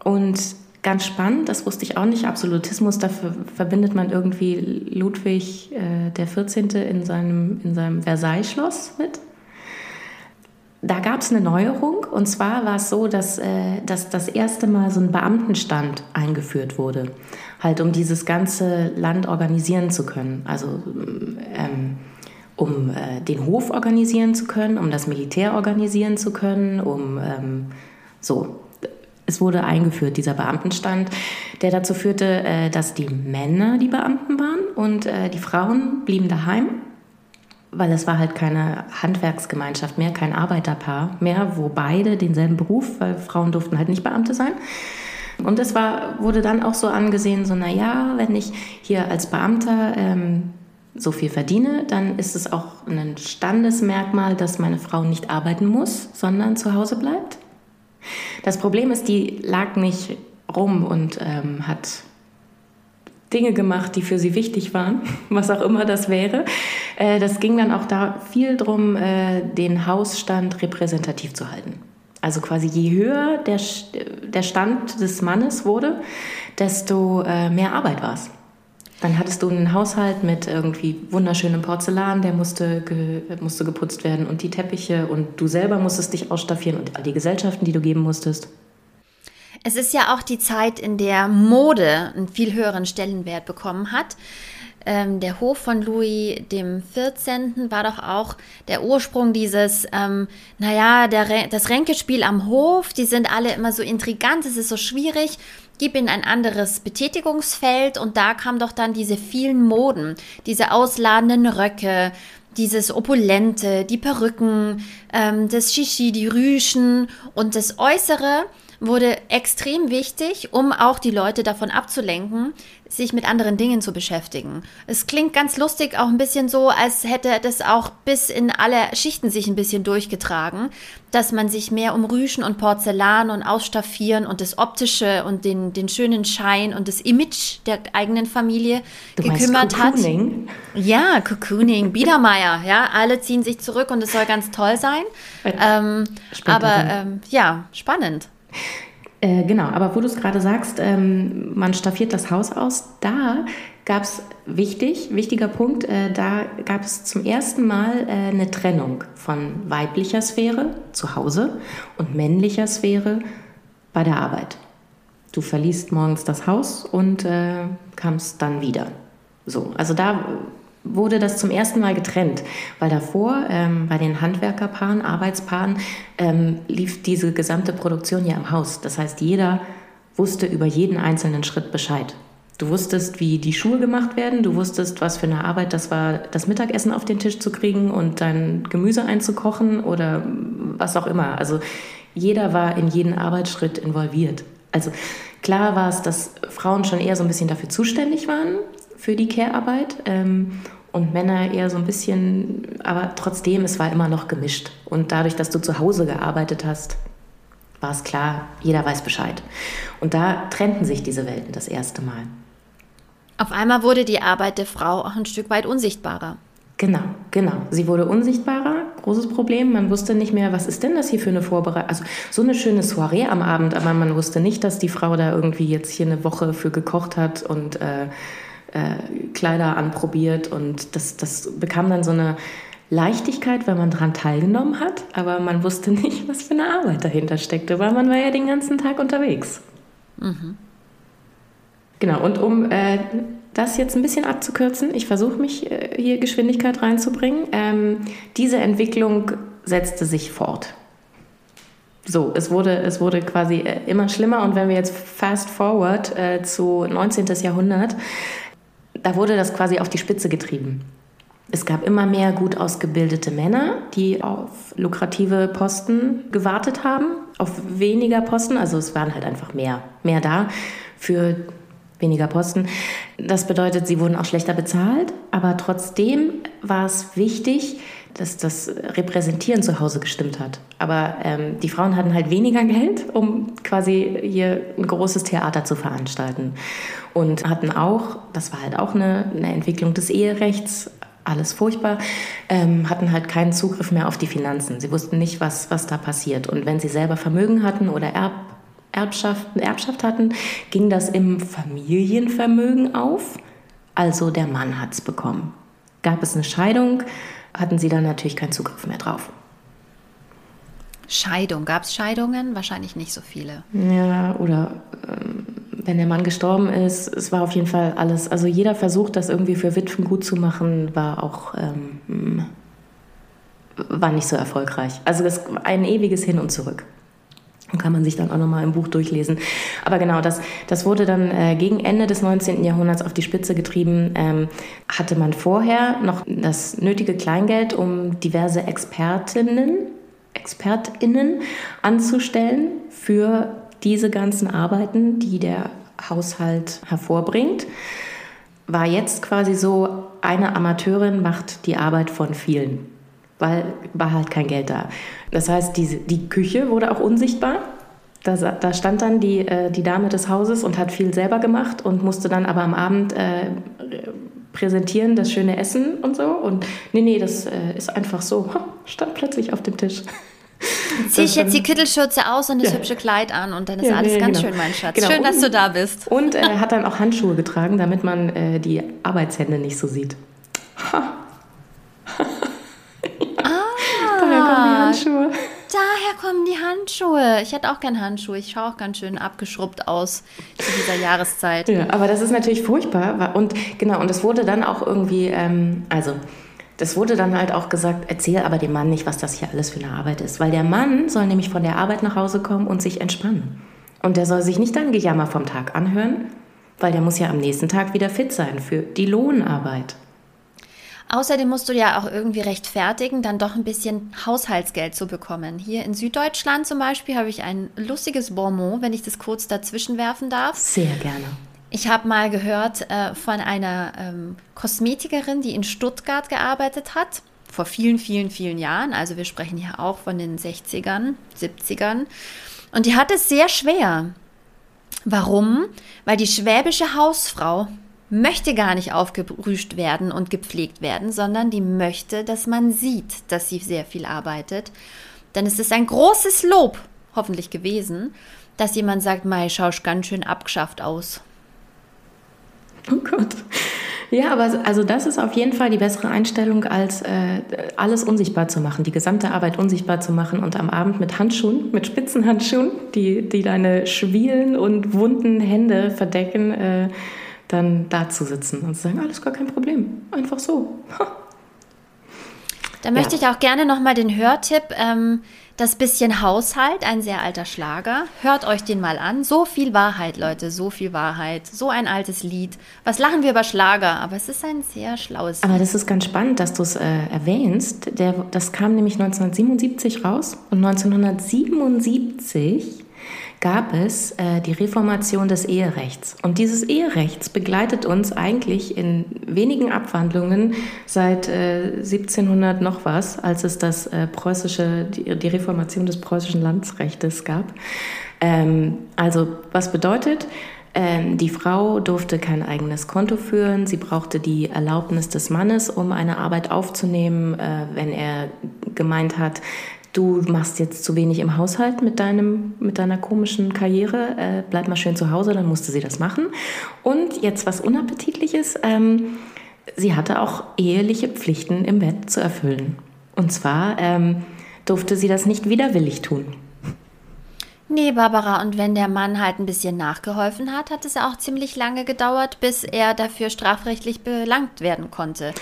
Und ganz spannend, das wusste ich auch nicht, Absolutismus, dafür verbindet man irgendwie Ludwig äh, der 14. in seinem, in seinem Versailles-Schloss mit. Da gab es eine Neuerung und zwar war es so, dass, äh, dass das erste Mal so ein Beamtenstand eingeführt wurde halt um dieses ganze Land organisieren zu können. Also ähm, um äh, den Hof organisieren zu können, um das Militär organisieren zu können, um ähm, so. Es wurde eingeführt, dieser Beamtenstand, der dazu führte, äh, dass die Männer die Beamten waren und äh, die Frauen blieben daheim, weil es war halt keine Handwerksgemeinschaft mehr, kein Arbeiterpaar mehr, wo beide denselben Beruf, weil Frauen durften halt nicht Beamte sein, und es war, wurde dann auch so angesehen, so, naja, wenn ich hier als Beamter ähm, so viel verdiene, dann ist es auch ein Standesmerkmal, dass meine Frau nicht arbeiten muss, sondern zu Hause bleibt. Das Problem ist, die lag nicht rum und ähm, hat Dinge gemacht, die für sie wichtig waren, was auch immer das wäre. Äh, das ging dann auch da viel darum, äh, den Hausstand repräsentativ zu halten. Also quasi je höher der, der Stand des Mannes wurde, desto äh, mehr Arbeit war es. Dann hattest du einen Haushalt mit irgendwie wunderschönem Porzellan, der musste, ge, musste geputzt werden und die Teppiche und du selber musstest dich ausstaffieren und all die Gesellschaften, die du geben musstest. Es ist ja auch die Zeit, in der Mode einen viel höheren Stellenwert bekommen hat. Ähm, der Hof von Louis dem 14. war doch auch der Ursprung dieses, ähm, naja, der, das Ränkespiel am Hof, die sind alle immer so intrigant, es ist so schwierig, gib ihnen ein anderes Betätigungsfeld. Und da kam doch dann diese vielen Moden, diese ausladenden Röcke, dieses Opulente, die Perücken, ähm, das Shishi, die Rüschen. Und das Äußere wurde extrem wichtig, um auch die Leute davon abzulenken, sich mit anderen Dingen zu beschäftigen. Es klingt ganz lustig, auch ein bisschen so, als hätte das auch bis in alle Schichten sich ein bisschen durchgetragen, dass man sich mehr um Rüschen und Porzellan und Ausstaffieren und das Optische und den, den schönen Schein und das Image der eigenen Familie du gekümmert hat. Ja, Cocooning, Biedermeier, ja, alle ziehen sich zurück und es soll ganz toll sein. Ähm, aber ähm, ja, spannend. Äh, genau, aber wo du es gerade sagst, ähm, man staffiert das Haus aus, da gab es wichtig, wichtiger Punkt, äh, da gab es zum ersten Mal äh, eine Trennung von weiblicher Sphäre zu Hause und männlicher Sphäre bei der Arbeit. Du verliest morgens das Haus und äh, kamst dann wieder. So, also da wurde das zum ersten Mal getrennt, weil davor ähm, bei den Handwerkerpaaren, Arbeitspaaren ähm, lief diese gesamte Produktion ja im Haus. Das heißt, jeder wusste über jeden einzelnen Schritt Bescheid. Du wusstest, wie die Schuhe gemacht werden, du wusstest, was für eine Arbeit das war, das Mittagessen auf den Tisch zu kriegen und dein Gemüse einzukochen oder was auch immer. Also jeder war in jeden Arbeitsschritt involviert. Also klar war es, dass Frauen schon eher so ein bisschen dafür zuständig waren, für die Care-Arbeit. Ähm, und Männer eher so ein bisschen, aber trotzdem, es war immer noch gemischt. Und dadurch, dass du zu Hause gearbeitet hast, war es klar, jeder weiß Bescheid. Und da trennten sich diese Welten das erste Mal. Auf einmal wurde die Arbeit der Frau auch ein Stück weit unsichtbarer. Genau, genau. Sie wurde unsichtbarer, großes Problem. Man wusste nicht mehr, was ist denn das hier für eine Vorbereitung. Also so eine schöne Soiree am Abend, aber man wusste nicht, dass die Frau da irgendwie jetzt hier eine Woche für gekocht hat und äh, äh, Kleider anprobiert und das, das bekam dann so eine Leichtigkeit, weil man daran teilgenommen hat, aber man wusste nicht, was für eine Arbeit dahinter steckte, weil man war ja den ganzen Tag unterwegs. Mhm. Genau, und um äh, das jetzt ein bisschen abzukürzen, ich versuche mich äh, hier Geschwindigkeit reinzubringen, ähm, diese Entwicklung setzte sich fort. So, es wurde, es wurde quasi äh, immer schlimmer und wenn wir jetzt fast forward äh, zu 19. Jahrhundert, da wurde das quasi auf die Spitze getrieben. Es gab immer mehr gut ausgebildete Männer, die auf lukrative Posten gewartet haben, auf weniger Posten. Also es waren halt einfach mehr, mehr da für weniger Posten. Das bedeutet, sie wurden auch schlechter bezahlt, aber trotzdem war es wichtig, dass das Repräsentieren zu Hause gestimmt hat. Aber ähm, die Frauen hatten halt weniger Geld, um quasi hier ein großes Theater zu veranstalten. Und hatten auch, das war halt auch eine, eine Entwicklung des Eherechts, alles furchtbar, ähm, hatten halt keinen Zugriff mehr auf die Finanzen. Sie wussten nicht, was, was da passiert. Und wenn sie selber Vermögen hatten oder Erb, Erbschaft, Erbschaft hatten, ging das im Familienvermögen auf. Also der Mann hat es bekommen. Gab es eine Scheidung, hatten sie dann natürlich keinen Zugriff mehr drauf. Scheidung. Gab es Scheidungen? Wahrscheinlich nicht so viele. Ja, oder ähm, wenn der Mann gestorben ist, es war auf jeden Fall alles, also jeder Versuch, das irgendwie für Witwen gut zu machen, war auch, ähm, war nicht so erfolgreich. Also es ein ewiges Hin und Zurück. Kann man sich dann auch nochmal im Buch durchlesen. Aber genau, das, das wurde dann äh, gegen Ende des 19. Jahrhunderts auf die Spitze getrieben. Ähm, hatte man vorher noch das nötige Kleingeld, um diverse Expertinnen, ExpertInnen anzustellen für diese ganzen Arbeiten, die der Haushalt hervorbringt. War jetzt quasi so, eine Amateurin macht die Arbeit von vielen weil war halt kein Geld da. Das heißt, diese, die Küche wurde auch unsichtbar. Da, da, stand dann die, äh, die Dame des Hauses und hat viel selber gemacht und musste dann aber am Abend äh, präsentieren, das schöne Essen und so. Und nee, nee, das äh, ist einfach so, stand plötzlich auf dem Tisch. Ziehe ich jetzt die Kittelschürze aus und das ja. hübsche Kleid an und dann ist ja, alles ja, ganz genau. schön, mein Schatz. Genau. Schön, dass du da bist. Und er hat dann auch Handschuhe getragen, damit man äh, die Arbeitshände nicht so sieht. Ha. ah, Daher kommen die Handschuhe. Daher kommen die Handschuhe. Ich hätte auch gern Handschuhe. Ich schaue auch ganz schön abgeschrubbt aus zu dieser Jahreszeit. Ja, aber das ist natürlich furchtbar. Und genau, und es wurde dann auch irgendwie, ähm, also das wurde dann halt auch gesagt, erzähl aber dem Mann nicht, was das hier alles für eine Arbeit ist. Weil der Mann soll nämlich von der Arbeit nach Hause kommen und sich entspannen. Und der soll sich nicht dann Gejammer vom Tag anhören, weil der muss ja am nächsten Tag wieder fit sein für die Lohnarbeit. Außerdem musst du ja auch irgendwie rechtfertigen, dann doch ein bisschen Haushaltsgeld zu bekommen. Hier in Süddeutschland zum Beispiel habe ich ein lustiges Bonmot, wenn ich das kurz dazwischen werfen darf. Sehr gerne. Ich habe mal gehört äh, von einer ähm, Kosmetikerin, die in Stuttgart gearbeitet hat, vor vielen, vielen, vielen Jahren. Also wir sprechen hier auch von den 60ern, 70ern. Und die hat es sehr schwer. Warum? Weil die schwäbische Hausfrau möchte gar nicht aufgebrüscht werden und gepflegt werden, sondern die möchte, dass man sieht, dass sie sehr viel arbeitet. Dann ist es ein großes Lob, hoffentlich gewesen, dass jemand sagt, Mai, schaust ganz schön abgeschafft aus. Oh Gott. Ja, aber also das ist auf jeden Fall die bessere Einstellung, als äh, alles unsichtbar zu machen, die gesamte Arbeit unsichtbar zu machen und am Abend mit Handschuhen, mit Spitzenhandschuhen, die, die deine schwielen und wunden Hände verdecken, äh, dann da zu sitzen und zu sagen, alles gar kein Problem, einfach so. Da möchte ja. ich auch gerne nochmal den Hörtipp ähm, das bisschen Haushalt, ein sehr alter Schlager. Hört euch den mal an. So viel Wahrheit, Leute, so viel Wahrheit. So ein altes Lied. Was lachen wir über Schlager? Aber es ist ein sehr schlaues Lied. Aber das ist ganz spannend, dass du es äh, erwähnst. Der, das kam nämlich 1977 raus. Und 1977 gab es äh, die Reformation des Eherechts. Und dieses Eherechts begleitet uns eigentlich in wenigen Abwandlungen seit äh, 1700 noch was, als es das äh, preußische, die, die, Reformation des preußischen Landsrechtes gab. Ähm, also was bedeutet, ähm, die Frau durfte kein eigenes Konto führen. Sie brauchte die Erlaubnis des Mannes, um eine Arbeit aufzunehmen, äh, wenn er gemeint hat, du machst jetzt zu wenig im Haushalt mit, deinem, mit deiner komischen Karriere, äh, bleib mal schön zu Hause, dann musste sie das machen. Und jetzt was Unappetitliches, ähm, sie hatte auch eheliche Pflichten im Bett zu erfüllen. Und zwar ähm, durfte sie das nicht widerwillig tun. Nee, Barbara, und wenn der Mann halt ein bisschen nachgeholfen hat, hat es auch ziemlich lange gedauert, bis er dafür strafrechtlich belangt werden konnte.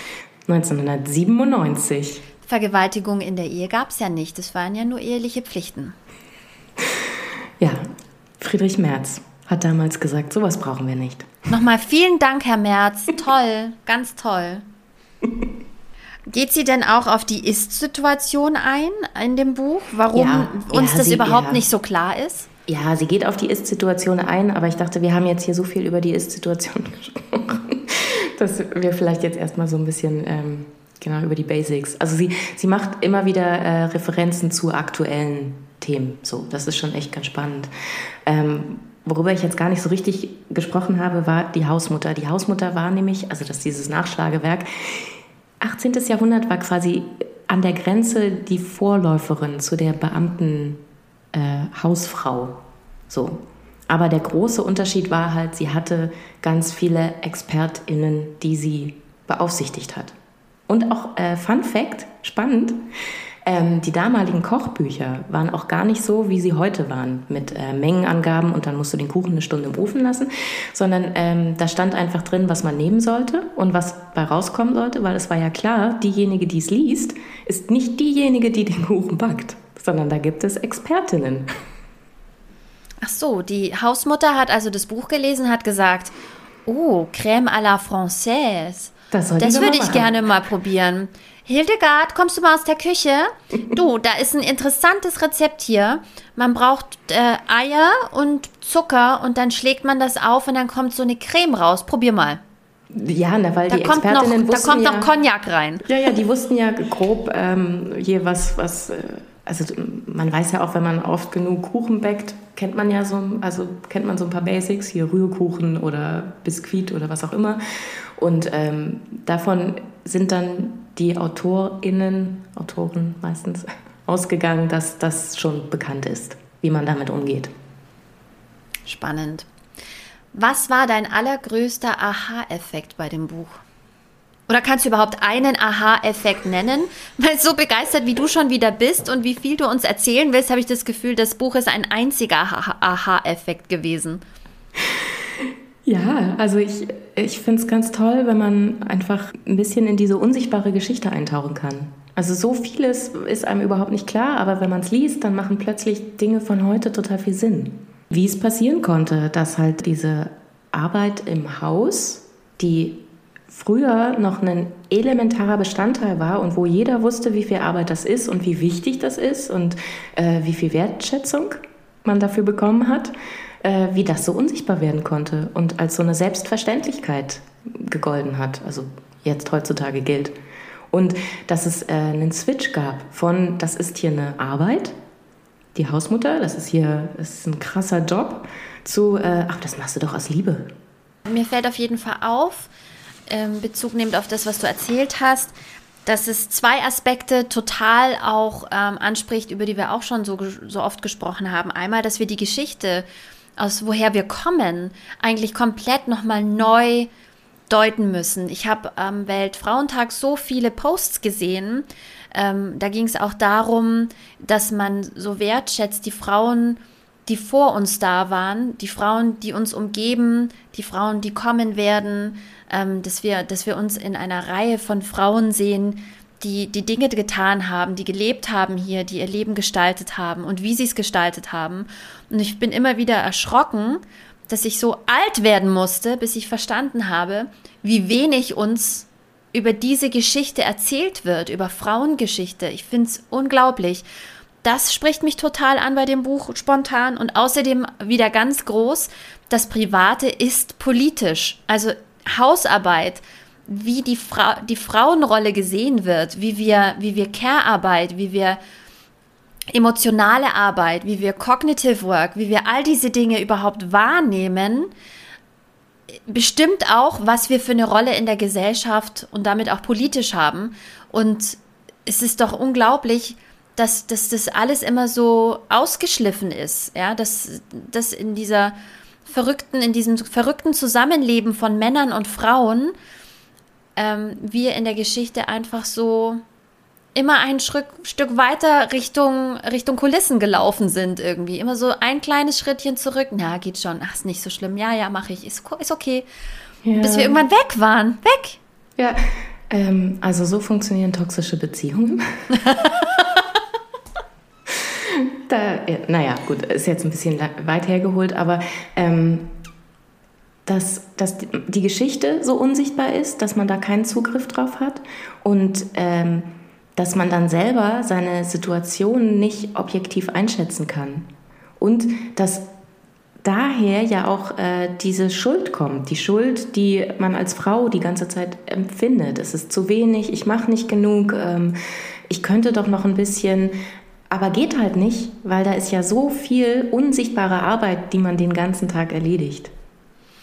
1997. Vergewaltigung in der Ehe gab es ja nicht. Es waren ja nur eheliche Pflichten. Ja, Friedrich Merz hat damals gesagt, sowas brauchen wir nicht. Nochmal vielen Dank, Herr Merz. Toll, ganz toll. Geht sie denn auch auf die Ist-Situation ein in dem Buch? Warum ja, uns ja, das sie, überhaupt ja. nicht so klar ist? Ja, sie geht auf die Ist-Situation ein, aber ich dachte, wir haben jetzt hier so viel über die Ist-Situation gesprochen, dass wir vielleicht jetzt erstmal so ein bisschen ähm, genau über die Basics. Also sie, sie macht immer wieder äh, Referenzen zu aktuellen Themen. So, das ist schon echt ganz spannend. Ähm, worüber ich jetzt gar nicht so richtig gesprochen habe, war die Hausmutter. Die Hausmutter war nämlich, also das dieses Nachschlagewerk, 18. Jahrhundert war quasi an der Grenze die Vorläuferin zu der Beamten äh, Hausfrau. So. Aber der große Unterschied war halt, sie hatte ganz viele ExpertInnen, die sie beaufsichtigt hat. Und auch äh, Fun Fact, spannend, ähm, die damaligen Kochbücher waren auch gar nicht so, wie sie heute waren, mit äh, Mengenangaben und dann musst du den Kuchen eine Stunde im Ofen lassen, sondern ähm, da stand einfach drin, was man nehmen sollte und was bei rauskommen sollte, weil es war ja klar, diejenige, die es liest, ist nicht diejenige, die den Kuchen backt, sondern da gibt es Expertinnen. Ach so, die Hausmutter hat also das Buch gelesen, hat gesagt, oh, Crème à la Française. Das, das würde ich gerne mal probieren. Hildegard, kommst du mal aus der Küche? Du, da ist ein interessantes Rezept hier. Man braucht äh, Eier und Zucker und dann schlägt man das auf und dann kommt so eine Creme raus. Probier mal. Ja, na, weil da die kommt Expertinnen noch, wussten Da kommt ja, noch Cognac rein. Ja, ja, die wussten ja grob ähm, je was, was, äh, also man weiß ja auch, wenn man oft genug Kuchen backt, kennt man ja so, also kennt man so ein paar Basics, hier Rührkuchen oder Biskuit oder was auch immer. Und ähm, davon sind dann die AutorInnen, Autoren meistens, ausgegangen, dass das schon bekannt ist, wie man damit umgeht. Spannend. Was war dein allergrößter Aha-Effekt bei dem Buch? Oder kannst du überhaupt einen Aha-Effekt nennen? Weil so begeistert, wie du schon wieder bist und wie viel du uns erzählen willst, habe ich das Gefühl, das Buch ist ein einziger Aha-Effekt gewesen. Ja, also ich, ich finde es ganz toll, wenn man einfach ein bisschen in diese unsichtbare Geschichte eintauchen kann. Also so vieles ist einem überhaupt nicht klar, aber wenn man es liest, dann machen plötzlich Dinge von heute total viel Sinn. Wie es passieren konnte, dass halt diese Arbeit im Haus, die früher noch ein elementarer Bestandteil war und wo jeder wusste, wie viel Arbeit das ist und wie wichtig das ist und äh, wie viel Wertschätzung man dafür bekommen hat, äh, wie das so unsichtbar werden konnte und als so eine Selbstverständlichkeit gegolten hat, also jetzt heutzutage gilt. Und dass es äh, einen Switch gab von, das ist hier eine Arbeit, die Hausmutter, das ist hier das ist ein krasser Job, zu, äh, ach, das machst du doch aus Liebe. Mir fällt auf jeden Fall auf, ähm, Bezug nehmend auf das, was du erzählt hast, dass es zwei Aspekte total auch ähm, anspricht, über die wir auch schon so, so oft gesprochen haben. Einmal, dass wir die Geschichte, aus woher wir kommen, eigentlich komplett nochmal neu deuten müssen. Ich habe am Weltfrauentag so viele Posts gesehen. Ähm, da ging es auch darum, dass man so wertschätzt, die Frauen, die vor uns da waren, die Frauen, die uns umgeben, die Frauen, die kommen werden, ähm, dass, wir, dass wir uns in einer Reihe von Frauen sehen, die die Dinge getan haben, die gelebt haben hier, die ihr Leben gestaltet haben und wie sie es gestaltet haben. Und ich bin immer wieder erschrocken, dass ich so alt werden musste, bis ich verstanden habe, wie wenig uns über diese Geschichte erzählt wird, über Frauengeschichte. Ich finde es unglaublich. Das spricht mich total an bei dem Buch spontan und außerdem wieder ganz groß, das Private ist politisch. Also Hausarbeit, wie die, Fra die Frauenrolle gesehen wird, wie wir, wie wir Care-Arbeit, wie wir emotionale Arbeit, wie wir Cognitive Work, wie wir all diese Dinge überhaupt wahrnehmen, bestimmt auch, was wir für eine Rolle in der Gesellschaft und damit auch politisch haben. Und es ist doch unglaublich, dass, dass das alles immer so ausgeschliffen ist, ja, dass, dass in dieser verrückten, in diesem verrückten Zusammenleben von Männern und Frauen ähm, wir in der Geschichte einfach so immer ein Stück, Stück weiter Richtung, Richtung Kulissen gelaufen sind irgendwie. Immer so ein kleines Schrittchen zurück. Na, geht schon. Ach, ist nicht so schlimm. Ja, ja, mache ich. Ist, ist okay. Ja. Bis wir irgendwann weg waren. Weg. Ja, ähm, also so funktionieren toxische Beziehungen. da, ja, naja, gut, ist jetzt ein bisschen weit hergeholt, aber ähm, dass, dass die Geschichte so unsichtbar ist, dass man da keinen Zugriff drauf hat und ähm, dass man dann selber seine Situation nicht objektiv einschätzen kann. Und dass daher ja auch äh, diese Schuld kommt, die Schuld, die man als Frau die ganze Zeit empfindet. Es ist zu wenig, ich mache nicht genug, ähm, ich könnte doch noch ein bisschen, aber geht halt nicht, weil da ist ja so viel unsichtbare Arbeit, die man den ganzen Tag erledigt.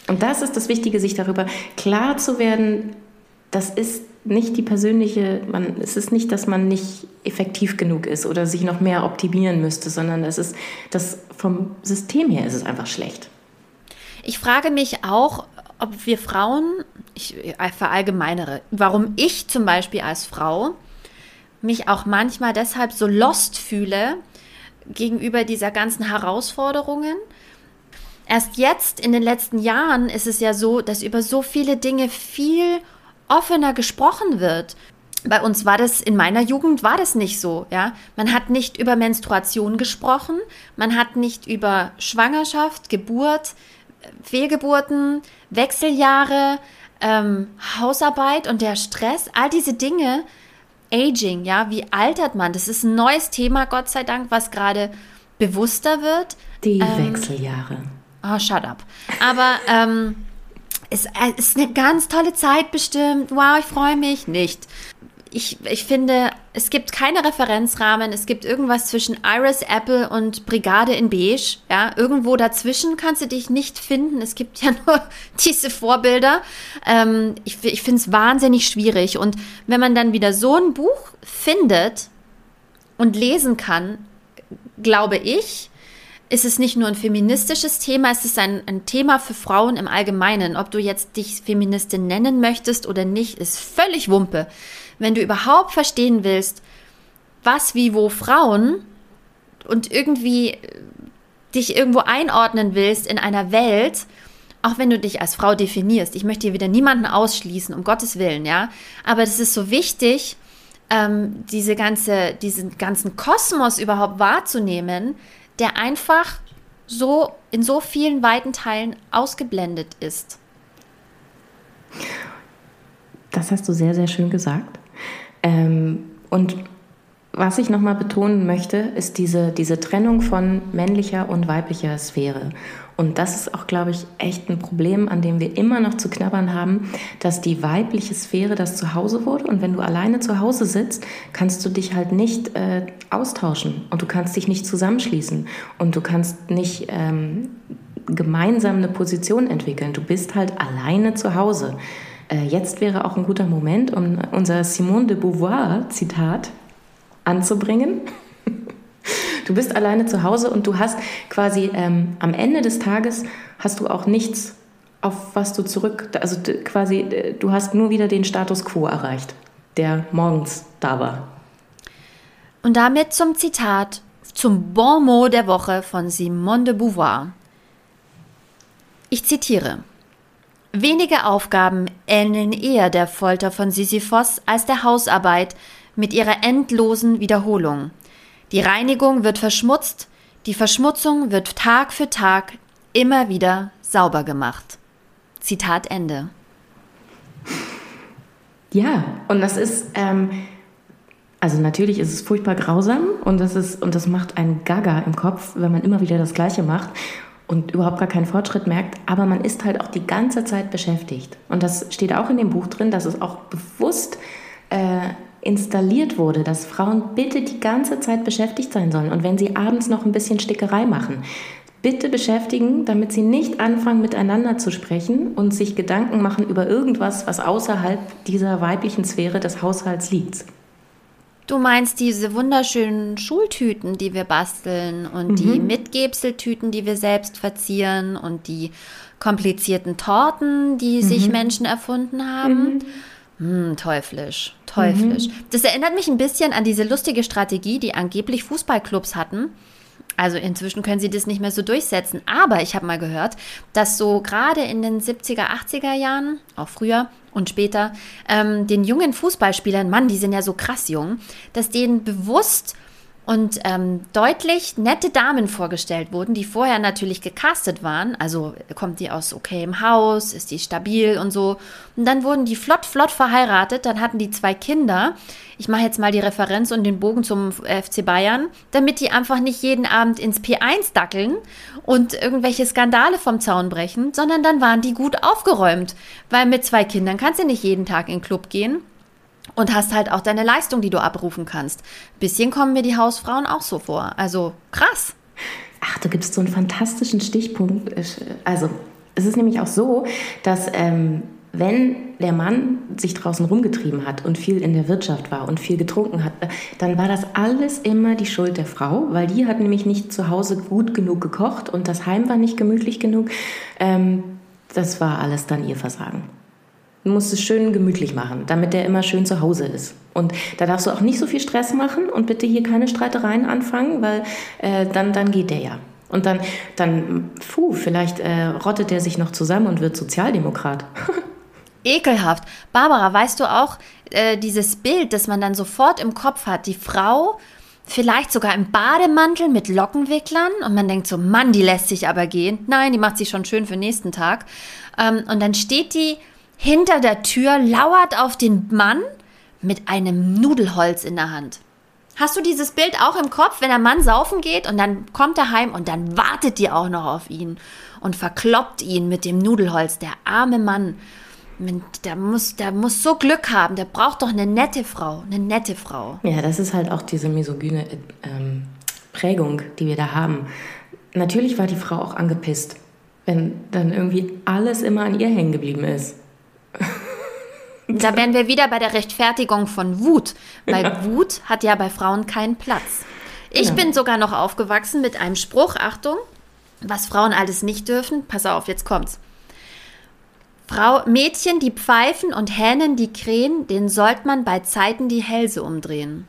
Und das ist das Wichtige, sich darüber klar zu werden, das ist nicht die persönliche, man, es ist nicht, dass man nicht effektiv genug ist oder sich noch mehr optimieren müsste, sondern es ist, das vom System her ist es einfach schlecht. Ich frage mich auch, ob wir Frauen, ich verallgemeinere, warum ich zum Beispiel als Frau mich auch manchmal deshalb so lost fühle gegenüber dieser ganzen Herausforderungen. Erst jetzt in den letzten Jahren ist es ja so, dass über so viele Dinge viel offener gesprochen wird. Bei uns war das, in meiner Jugend war das nicht so, ja. Man hat nicht über Menstruation gesprochen, man hat nicht über Schwangerschaft, Geburt, Fehlgeburten, Wechseljahre, ähm, Hausarbeit und der Stress, all diese Dinge, Aging, ja, wie altert man? Das ist ein neues Thema, Gott sei Dank, was gerade bewusster wird. Die ähm, Wechseljahre. Oh, shut up. Aber ähm, es ist eine ganz tolle Zeit bestimmt. Wow, ich freue mich. Nicht. ich, ich finde, es gibt keine Referenzrahmen. Es gibt irgendwas zwischen Iris Apple und Brigade in Beige. Ja, irgendwo dazwischen kannst du dich nicht finden. Es gibt ja nur diese Vorbilder. Ähm, ich ich finde es wahnsinnig schwierig. Und wenn man dann wieder so ein Buch findet und lesen kann, glaube ich, ist es nicht nur ein feministisches Thema, es ist ein, ein Thema für Frauen im Allgemeinen. Ob du jetzt dich Feministin nennen möchtest oder nicht, ist völlig Wumpe wenn du überhaupt verstehen willst, was, wie, wo Frauen und irgendwie äh, dich irgendwo einordnen willst in einer Welt, auch wenn du dich als Frau definierst. Ich möchte hier wieder niemanden ausschließen, um Gottes Willen, ja. Aber das ist so wichtig, ähm, diese ganze, diesen ganzen Kosmos überhaupt wahrzunehmen, der einfach so in so vielen weiten Teilen ausgeblendet ist. Das hast du sehr, sehr schön gesagt. Ähm, und was ich nochmal betonen möchte, ist diese, diese Trennung von männlicher und weiblicher Sphäre. Und das ist auch, glaube ich, echt ein Problem, an dem wir immer noch zu knabbern haben, dass die weibliche Sphäre das Zuhause wurde. Und wenn du alleine zu Hause sitzt, kannst du dich halt nicht äh, austauschen und du kannst dich nicht zusammenschließen und du kannst nicht ähm, gemeinsam eine Position entwickeln. Du bist halt alleine zu Hause. Äh, jetzt wäre auch ein guter Moment, um unser Simone de Beauvoir-Zitat anzubringen. Du bist alleine zu Hause und du hast quasi ähm, am Ende des Tages hast du auch nichts, auf was du zurück, also quasi, du hast nur wieder den Status quo erreicht, der morgens da war. Und damit zum Zitat, zum Bon mot der Woche von Simone de Beauvoir. Ich zitiere. Wenige Aufgaben ähneln eher der Folter von Sisyphos als der Hausarbeit mit ihrer endlosen Wiederholung. Die Reinigung wird verschmutzt, die Verschmutzung wird Tag für Tag immer wieder sauber gemacht. Zitat Ende. Ja, und das ist, ähm, also natürlich ist es furchtbar grausam und das ist, und das macht einen Gaga im Kopf, wenn man immer wieder das Gleiche macht und überhaupt gar keinen Fortschritt merkt, aber man ist halt auch die ganze Zeit beschäftigt. Und das steht auch in dem Buch drin, dass es auch bewusst äh, installiert wurde, dass Frauen bitte die ganze Zeit beschäftigt sein sollen. Und wenn sie abends noch ein bisschen Stickerei machen, bitte beschäftigen, damit sie nicht anfangen miteinander zu sprechen und sich Gedanken machen über irgendwas, was außerhalb dieser weiblichen Sphäre des Haushalts liegt. Du meinst diese wunderschönen Schultüten, die wir basteln und mhm. die Mitgebseltüten, die wir selbst verzieren und die komplizierten Torten, die mhm. sich Menschen erfunden haben. Mhm. Hm, teuflisch, teuflisch. Mhm. Das erinnert mich ein bisschen an diese lustige Strategie, die angeblich Fußballclubs hatten also inzwischen können sie das nicht mehr so durchsetzen. Aber ich habe mal gehört, dass so gerade in den 70er, 80er Jahren, auch früher und später, ähm, den jungen Fußballspielern, Mann, die sind ja so krass jung, dass denen bewusst und ähm, deutlich nette Damen vorgestellt wurden, die vorher natürlich gecastet waren. Also kommt die aus okay im Haus, ist die stabil und so. Und dann wurden die flott, flott verheiratet. Dann hatten die zwei Kinder. Ich mache jetzt mal die Referenz und den Bogen zum FC Bayern, damit die einfach nicht jeden Abend ins P1 dackeln und irgendwelche Skandale vom Zaun brechen, sondern dann waren die gut aufgeräumt. Weil mit zwei Kindern kannst du nicht jeden Tag in den Club gehen und hast halt auch deine Leistung, die du abrufen kannst. Bisschen kommen mir die Hausfrauen auch so vor. Also krass. Ach, du gibst so einen fantastischen Stichpunkt. Also es ist nämlich auch so, dass ähm, wenn der Mann sich draußen rumgetrieben hat und viel in der Wirtschaft war und viel getrunken hat, dann war das alles immer die Schuld der Frau, weil die hat nämlich nicht zu Hause gut genug gekocht und das Heim war nicht gemütlich genug. Ähm, das war alles dann ihr Versagen. Du musst es schön gemütlich machen, damit der immer schön zu Hause ist. Und da darfst du auch nicht so viel Stress machen und bitte hier keine Streitereien anfangen, weil äh, dann, dann geht der ja. Und dann, dann, puh, vielleicht äh, rottet der sich noch zusammen und wird Sozialdemokrat. Ekelhaft. Barbara, weißt du auch, äh, dieses Bild, das man dann sofort im Kopf hat, die Frau vielleicht sogar im Bademantel mit Lockenwicklern und man denkt so, Mann, die lässt sich aber gehen. Nein, die macht sich schon schön für den nächsten Tag. Ähm, und dann steht die hinter der Tür, lauert auf den Mann mit einem Nudelholz in der Hand. Hast du dieses Bild auch im Kopf, wenn der Mann saufen geht und dann kommt er heim und dann wartet die auch noch auf ihn und verkloppt ihn mit dem Nudelholz, der arme Mann. der muss, der muss so Glück haben, der braucht doch eine nette Frau, eine nette Frau. Ja, das ist halt auch diese misogyne ähm, Prägung, die wir da haben. Natürlich war die Frau auch angepisst, wenn dann irgendwie alles immer an ihr hängen geblieben ist. Da wären wir wieder bei der Rechtfertigung von Wut, weil ja. Wut hat ja bei Frauen keinen Platz. Ich ja. bin sogar noch aufgewachsen mit einem Spruch, Achtung, was Frauen alles nicht dürfen. Pass auf, jetzt kommt's. Frau, Mädchen, die pfeifen und Hähnen, die krähen, denen sollte man bei Zeiten die Hälse umdrehen.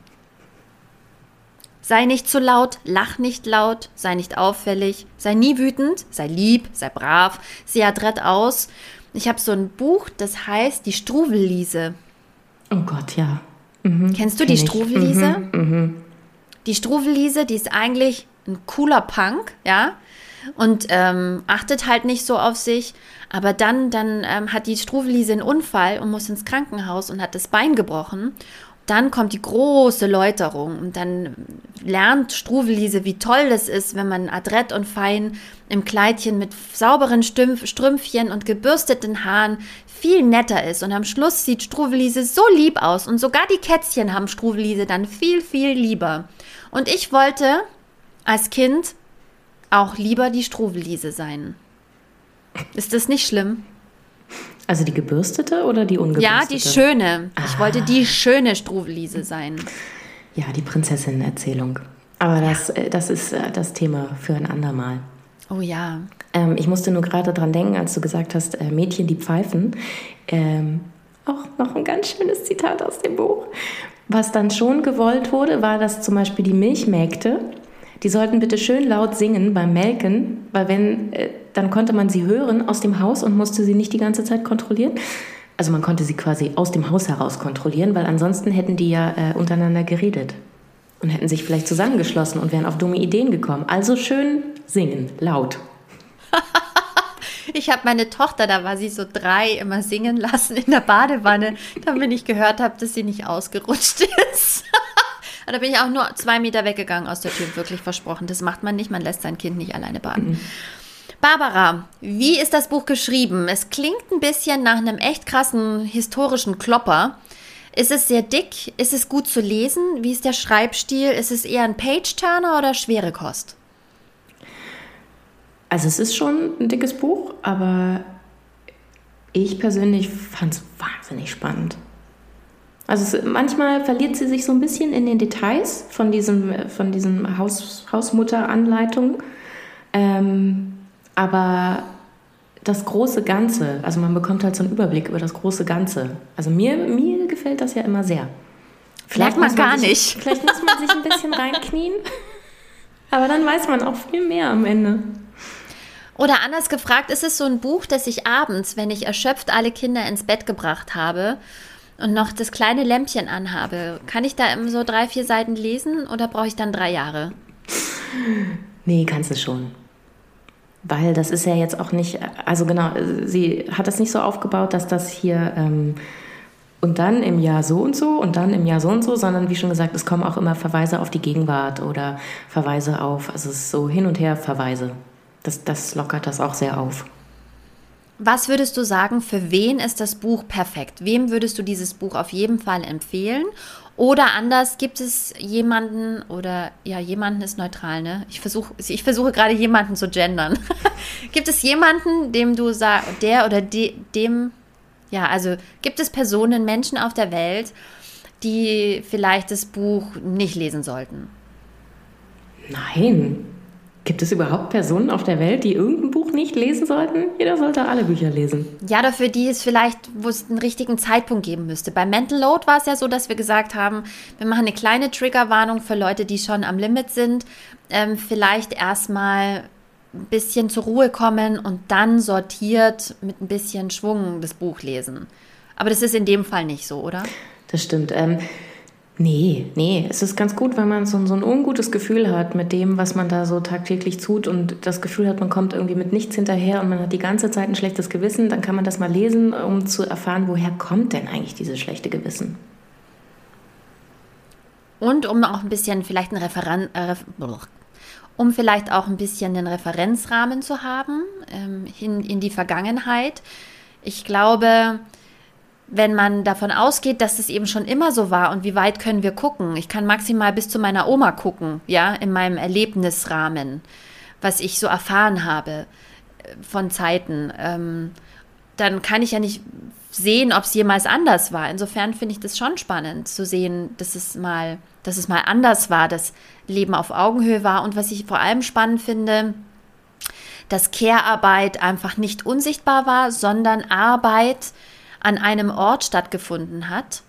Sei nicht zu laut, lach nicht laut, sei nicht auffällig, sei nie wütend, sei lieb, sei brav, sieh adrett aus. Ich habe so ein Buch, das heißt Die Struwelliese. Oh Gott, ja. Mhm, Kennst du die Struwelliese? Mhm, mhm. Die Struwelliese, die ist eigentlich ein cooler Punk, ja, und ähm, achtet halt nicht so auf sich. Aber dann, dann ähm, hat die Struwelise einen Unfall und muss ins Krankenhaus und hat das Bein gebrochen. Dann kommt die große Läuterung und dann lernt Struwelise, wie toll das ist, wenn man adrett und fein im Kleidchen mit sauberen Stümpf, Strümpfchen und gebürsteten Haaren viel netter ist. Und am Schluss sieht Struwelise so lieb aus und sogar die Kätzchen haben Struwelise dann viel, viel lieber. Und ich wollte als Kind auch lieber die Struwelise sein. Ist das nicht schlimm? Also die gebürstete oder die ungebürstete? Ja, die schöne. Ich ah. wollte die schöne Struwelise sein. Ja, die Prinzessinnenerzählung. Aber das, ja. Äh, das ist äh, das Thema für ein andermal. Oh ja. Ähm, ich musste nur gerade dran denken, als du gesagt hast, äh, Mädchen, die pfeifen. Ähm, auch noch ein ganz schönes Zitat aus dem Buch. Was dann schon gewollt wurde, war, dass zum Beispiel die Milchmägde die sollten bitte schön laut singen beim Melken, weil wenn, äh, dann konnte man sie hören aus dem Haus und musste sie nicht die ganze Zeit kontrollieren. Also man konnte sie quasi aus dem Haus heraus kontrollieren, weil ansonsten hätten die ja äh, untereinander geredet und hätten sich vielleicht zusammengeschlossen und wären auf dumme Ideen gekommen. Also schön singen, laut. Ich habe meine Tochter, da war sie so drei, immer singen lassen in der Badewanne, damit ich gehört habe, dass sie nicht ausgerutscht ist. Und da bin ich auch nur zwei Meter weggegangen aus der Tür, wirklich versprochen. Das macht man nicht, man lässt sein Kind nicht alleine baden. Mhm. Barbara, wie ist das Buch geschrieben? Es klingt ein bisschen nach einem echt krassen historischen Klopper. Ist es sehr dick? Ist es gut zu lesen? Wie ist der Schreibstil? Ist es eher ein Page-Turner oder schwere Kost? Also es ist schon ein dickes Buch, aber ich persönlich fand es wahnsinnig spannend. Also es, manchmal verliert sie sich so ein bisschen in den Details von diesem, von diesem Haus, Hausmutteranleitung. Ähm, aber das große Ganze, also man bekommt halt so einen Überblick über das große Ganze. Also mir, mir gefällt das ja immer sehr. Vielleicht man, man gar sich, nicht. Vielleicht muss man sich ein bisschen reinknien. Aber dann weiß man auch viel mehr am Ende. Oder anders gefragt, ist es so ein Buch, das ich abends, wenn ich erschöpft alle Kinder ins Bett gebracht habe und noch das kleine Lämpchen anhabe, kann ich da so drei, vier Seiten lesen oder brauche ich dann drei Jahre? Nee, kannst du schon. Weil das ist ja jetzt auch nicht, also genau, sie hat das nicht so aufgebaut, dass das hier ähm, und dann im Jahr so und so und dann im Jahr so und so, sondern wie schon gesagt, es kommen auch immer Verweise auf die Gegenwart oder Verweise auf, also es ist so hin und her Verweise. Das, das lockert das auch sehr auf. Was würdest du sagen, für wen ist das Buch perfekt? Wem würdest du dieses Buch auf jeden Fall empfehlen? Oder anders, gibt es jemanden oder ja, jemanden ist neutral, ne? Ich versuche ich versuche gerade jemanden zu gendern. gibt es jemanden, dem du sagst, der oder de, dem, ja, also gibt es Personen, Menschen auf der Welt, die vielleicht das Buch nicht lesen sollten? Nein, Gibt es überhaupt Personen auf der Welt, die irgendein Buch nicht lesen sollten? Jeder sollte alle Bücher lesen. Ja, dafür die es vielleicht, wo es einen richtigen Zeitpunkt geben müsste. Bei Mental Load war es ja so, dass wir gesagt haben, wir machen eine kleine Triggerwarnung für Leute, die schon am Limit sind. Ähm, vielleicht erstmal ein bisschen zur Ruhe kommen und dann sortiert mit ein bisschen Schwung das Buch lesen. Aber das ist in dem Fall nicht so, oder? Das stimmt. Ähm, Nee, nee, es ist ganz gut, wenn man so, so, ein ungutes Gefühl hat mit dem, was man da so tagtäglich tut und das Gefühl hat, man kommt irgendwie mit nichts hinterher und man hat die ganze Zeit ein schlechtes Gewissen, dann kann man das mal lesen, um zu erfahren, woher kommt denn eigentlich dieses schlechte Gewissen. Und um auch ein bisschen vielleicht ein Referen äh, um vielleicht auch ein bisschen einen Referenzrahmen zu haben ähm, in, in die Vergangenheit. Ich glaube, wenn man davon ausgeht, dass es eben schon immer so war und wie weit können wir gucken? Ich kann maximal bis zu meiner Oma gucken, ja, in meinem Erlebnisrahmen, was ich so erfahren habe äh, von Zeiten. Ähm, dann kann ich ja nicht sehen, ob es jemals anders war. Insofern finde ich das schon spannend zu sehen, dass es mal, dass es mal anders war, dass Leben auf Augenhöhe war. Und was ich vor allem spannend finde, dass Care-Arbeit einfach nicht unsichtbar war, sondern Arbeit an einem Ort stattgefunden hat.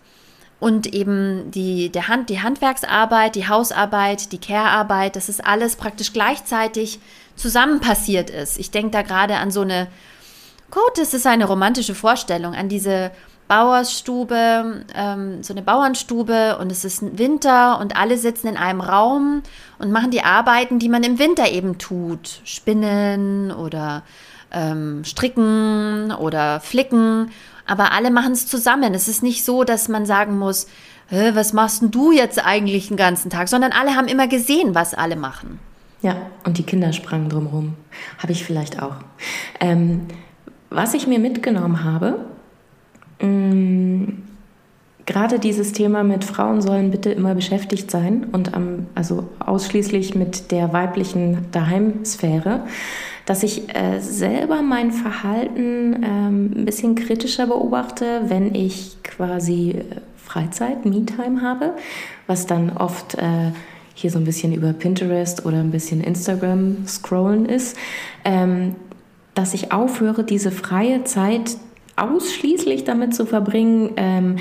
Und eben die, der Hand, die Handwerksarbeit, die Hausarbeit, die Care-Arbeit, dass es alles praktisch gleichzeitig zusammen passiert ist. Ich denke da gerade an so eine, gut, es ist eine romantische Vorstellung, an diese Bauersstube, ähm, so eine Bauernstube und es ist Winter und alle sitzen in einem Raum und machen die Arbeiten, die man im Winter eben tut. Spinnen oder ähm, stricken oder flicken. Aber alle machen es zusammen. Es ist nicht so, dass man sagen muss, was machst denn du jetzt eigentlich den ganzen Tag? Sondern alle haben immer gesehen, was alle machen. Ja, und die Kinder sprangen drumherum. Habe ich vielleicht auch. Ähm, was ich mir mitgenommen habe, Mm, gerade dieses Thema mit Frauen sollen bitte immer beschäftigt sein und am, also ausschließlich mit der weiblichen Daheimsphäre, dass ich äh, selber mein Verhalten ähm, ein bisschen kritischer beobachte, wenn ich quasi äh, Freizeit, Me-Time habe, was dann oft äh, hier so ein bisschen über Pinterest oder ein bisschen Instagram scrollen ist, ähm, dass ich aufhöre, diese freie Zeit ausschließlich damit zu verbringen, ähm,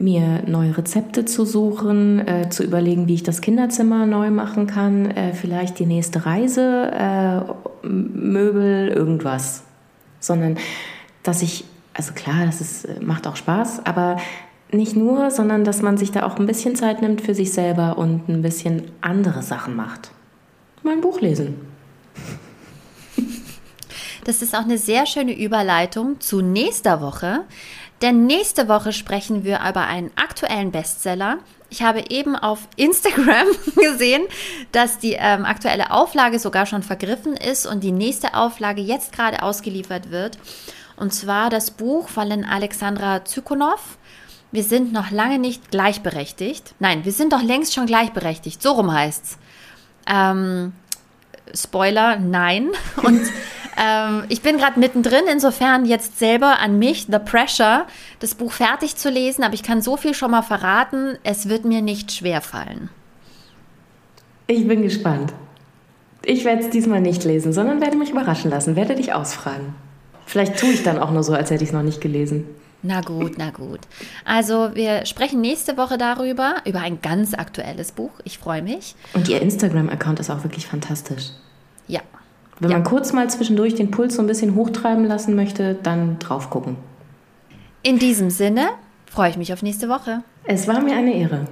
mir neue Rezepte zu suchen, äh, zu überlegen, wie ich das Kinderzimmer neu machen kann, äh, vielleicht die nächste Reise, äh, Möbel, irgendwas. Sondern, dass ich, also klar, das ist, äh, macht auch Spaß, aber nicht nur, sondern dass man sich da auch ein bisschen Zeit nimmt für sich selber und ein bisschen andere Sachen macht. Mal ein Buch lesen. Das ist auch eine sehr schöne Überleitung zu nächster Woche. Denn nächste Woche sprechen wir über einen aktuellen Bestseller. Ich habe eben auf Instagram gesehen, dass die ähm, aktuelle Auflage sogar schon vergriffen ist und die nächste Auflage jetzt gerade ausgeliefert wird. Und zwar das Buch von Alexandra Zykonow. Wir sind noch lange nicht gleichberechtigt. Nein, wir sind doch längst schon gleichberechtigt. So rum heißt's. Ähm, Spoiler, nein. Und ähm, ich bin gerade mittendrin, insofern jetzt selber an mich, The Pressure, das Buch fertig zu lesen, aber ich kann so viel schon mal verraten, es wird mir nicht schwer fallen. Ich bin gespannt. Ich werde es diesmal nicht lesen, sondern werde mich überraschen lassen, werde dich ausfragen. Vielleicht tue ich dann auch nur so, als hätte ich es noch nicht gelesen. Na gut, na gut. Also wir sprechen nächste Woche darüber, über ein ganz aktuelles Buch. Ich freue mich. Und Ihr Instagram-Account ist auch wirklich fantastisch. Wenn ja. man kurz mal zwischendurch den Puls so ein bisschen hochtreiben lassen möchte, dann drauf gucken. In diesem Sinne freue ich mich auf nächste Woche. Es war mir eine Ehre.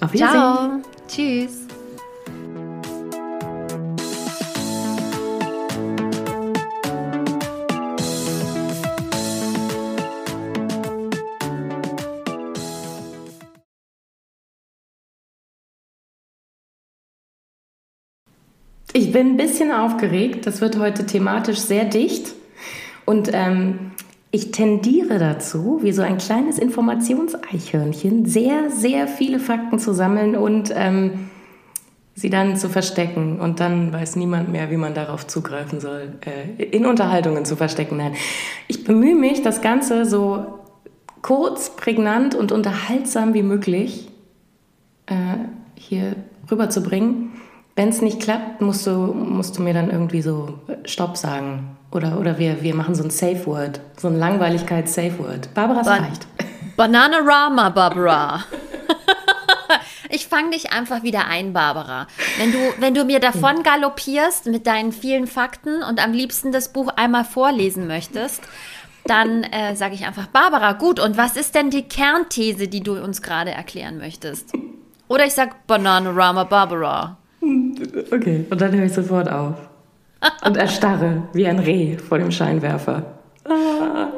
Auf Wiedersehen. Ciao. Tschüss. Ich bin ein bisschen aufgeregt. Das wird heute thematisch sehr dicht. Und ähm, ich tendiere dazu, wie so ein kleines Informationseichhörnchen, sehr, sehr viele Fakten zu sammeln und ähm, sie dann zu verstecken. Und dann weiß niemand mehr, wie man darauf zugreifen soll, äh, in Unterhaltungen zu verstecken. Nein. Ich bemühe mich, das Ganze so kurz, prägnant und unterhaltsam wie möglich äh, hier rüberzubringen. Wenn es nicht klappt, musst du, musst du mir dann irgendwie so Stopp sagen. Oder, oder wir, wir machen so ein Safe Word, so ein Langweiligkeits-Safe Word. Barbara, es reicht. Bananarama, Barbara. Ich fange dich einfach wieder ein, Barbara. Wenn du, wenn du mir davon galoppierst mit deinen vielen Fakten und am liebsten das Buch einmal vorlesen möchtest, dann äh, sage ich einfach, Barbara, gut, und was ist denn die Kernthese, die du uns gerade erklären möchtest? Oder ich sage Bananarama Barbara. Okay, und dann höre ich sofort auf. Und erstarre wie ein Reh vor dem Scheinwerfer. Ah.